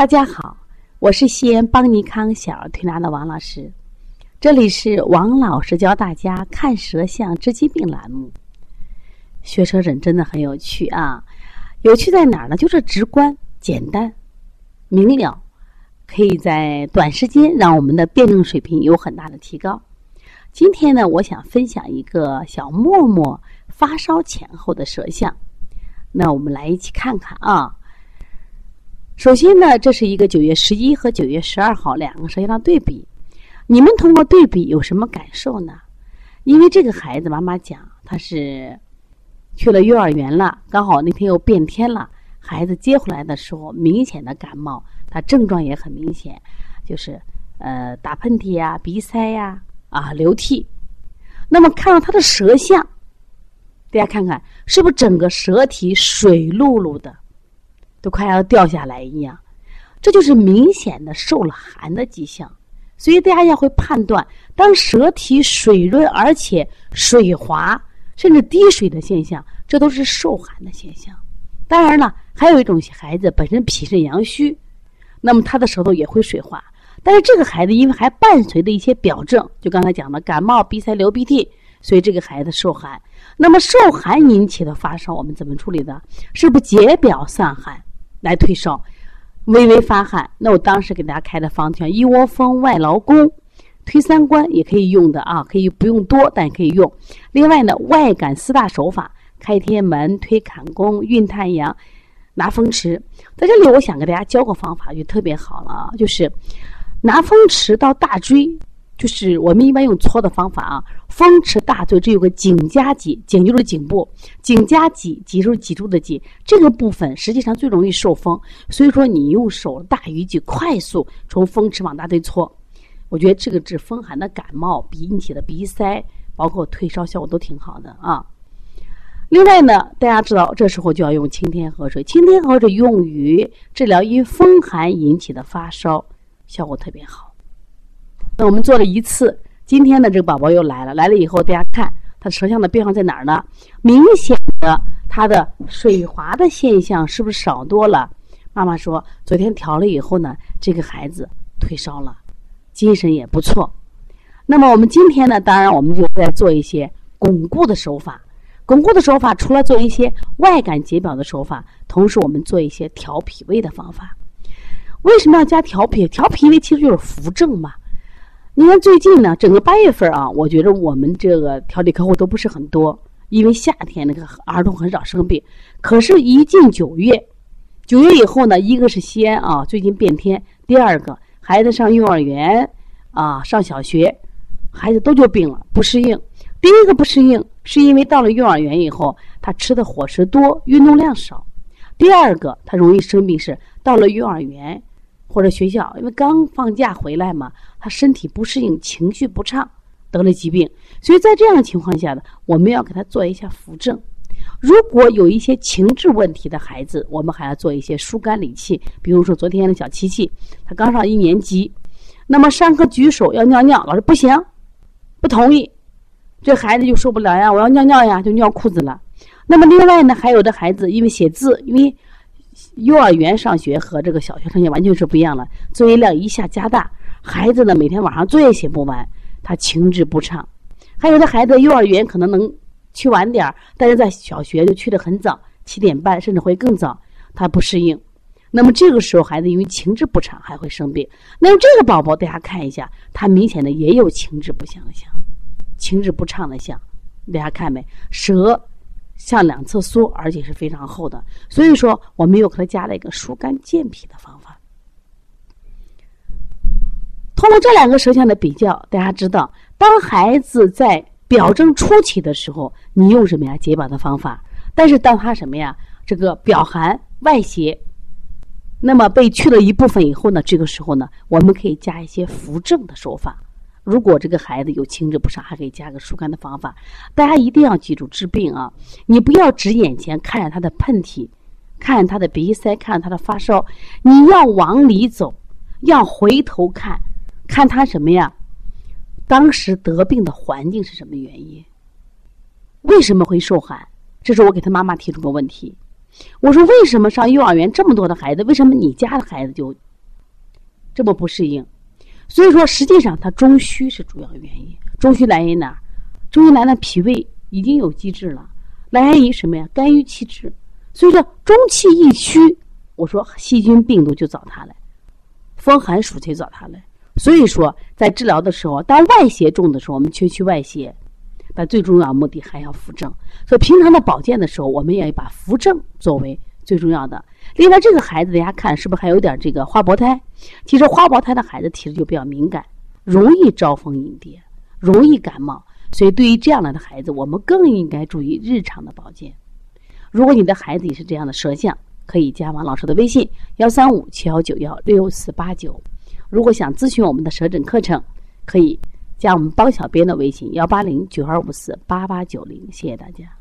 大家好，我是西安邦尼康小儿推拿的王老师，这里是王老师教大家看舌象治疾病栏目。学舌诊真的很有趣啊，有趣在哪儿呢？就是直观、简单、明了，可以在短时间让我们的辩证水平有很大的提高。今天呢，我想分享一个小沫沫发烧前后的舌象，那我们来一起看看啊。首先呢，这是一个九月十一和九月十二号两个舌象的对比。你们通过对比有什么感受呢？因为这个孩子，妈妈讲他是去了幼儿园了，刚好那天又变天了，孩子接回来的时候明显的感冒，他症状也很明显，就是呃打喷嚏呀、鼻塞呀、啊流涕。那么看到他的舌象，大家看看是不是整个舌体水漉漉的？都快要掉下来一样，这就是明显的受了寒的迹象。所以大家要会判断，当舌体水润而且水滑，甚至滴水的现象，这都是受寒的现象。当然了，还有一种孩子本身脾肾阳虚，那么他的舌头也会水滑。但是这个孩子因为还伴随着一些表症，就刚才讲的感冒、鼻塞、流鼻涕，所以这个孩子受寒。那么受寒引起的发烧，我们怎么处理的？是不是解表散寒？来退烧，微微发汗。那我当时给大家开的方像一窝蜂、外劳宫、推三关也可以用的啊，可以不用多，但也可以用。另外呢，外感四大手法：开天门、推坎宫、运太阳、拿风池。在这里，我想给大家教个方法，就特别好了啊，就是拿风池到大椎。就是我们一般用搓的方法啊，风池大椎这有个颈夹脊，颈就是颈部，颈夹脊，脊就是脊柱的脊，这个部分实际上最容易受风，所以说你用手大鱼际快速从风池往大椎搓，我觉得这个治风寒的感冒、鼻引起的鼻塞，包括退烧效果都挺好的啊。另外呢，大家知道这时候就要用清天河水，清天河水用于治疗因风寒引起的发烧，效果特别好。那我们做了一次，今天的，这个宝宝又来了。来了以后，大家看他舌象的变化在哪儿呢？明显的，他的水滑的现象是不是少多了？妈妈说，昨天调了以后呢，这个孩子退烧了，精神也不错。那么我们今天呢，当然我们就在做一些巩固的手法。巩固的手法，除了做一些外感解表的手法，同时我们做一些调脾胃的方法。为什么要加调脾？调脾胃其实就是扶正嘛。你看最近呢，整个八月份啊，我觉得我们这个调理客户都不是很多，因为夏天那个儿童很少生病。可是，一进九月，九月以后呢，一个是西安啊，最近变天；第二个，孩子上幼儿园啊，上小学，孩子都就病了，不适应。第一个不适应，是因为到了幼儿园以后，他吃的伙食多，运动量少；第二个，他容易生病是到了幼儿园。或者学校，因为刚放假回来嘛，他身体不适应，情绪不畅，得了疾病。所以在这样的情况下呢，我们要给他做一下扶正。如果有一些情志问题的孩子，我们还要做一些疏肝理气。比如说昨天的小琪琪，他刚上一年级，那么上课举手要尿尿，老师不行，不同意，这孩子就受不了呀，我要尿尿呀，就尿裤子了。那么另外呢，还有的孩子因为写字，因为。幼儿园上学和这个小学上学完全是不一样了，作业量一下加大，孩子呢每天晚上作业写不完，他情志不畅。还有的孩子幼儿园可能能去晚点儿，但是在小学就去的很早，七点半甚至会更早，他不适应。那么这个时候孩子因为情志不畅还会生病。那么这个宝宝大家看一下，他明显的也有情志不祥的象，情志不畅的象，大家看没？舌。向两侧缩，而且是非常厚的，所以说我们又给他加了一个疏肝健脾的方法。通过这两个舌象的比较，大家知道，当孩子在表征初期的时候，你用什么呀？解表的方法。但是当他什么呀？这个表寒外邪，那么被去了一部分以后呢？这个时候呢，我们可以加一些扶正的手法。如果这个孩子有情志不畅，还可以加个疏肝的方法。大家一定要记住治病啊！你不要只眼前看着他的喷嚏，看着他的鼻塞，看着他的发烧，你要往里走，要回头看，看他什么呀？当时得病的环境是什么原因？为什么会受寒？这是我给他妈妈提出个问题。我说：为什么上幼儿园这么多的孩子，为什么你家的孩子就这么不适应。所以说，实际上它中虚是主要原因。中虚来源哪？中医来的脾胃已经有积滞了，来源于什么呀？肝郁气滞。所以说，中气一虚，我说细菌病毒就找他来，风寒暑气找他来。所以说，在治疗的时候，当外邪重的时候，我们缺去外邪，但最重要目的还要扶正。所以平常的保健的时候，我们也要把扶正作为最重要的。另外，这个孩子大家看是不是还有点这个花薄胎？其实花薄胎的孩子体质就比较敏感，容易招蜂引蝶，容易感冒。所以，对于这样的孩子，我们更应该注意日常的保健。如果你的孩子也是这样的舌象，可以加王老师的微信：幺三五七幺九幺六四八九。如果想咨询我们的舌诊课程，可以加我们帮小编的微信：幺八零九二五四八八九零。谢谢大家。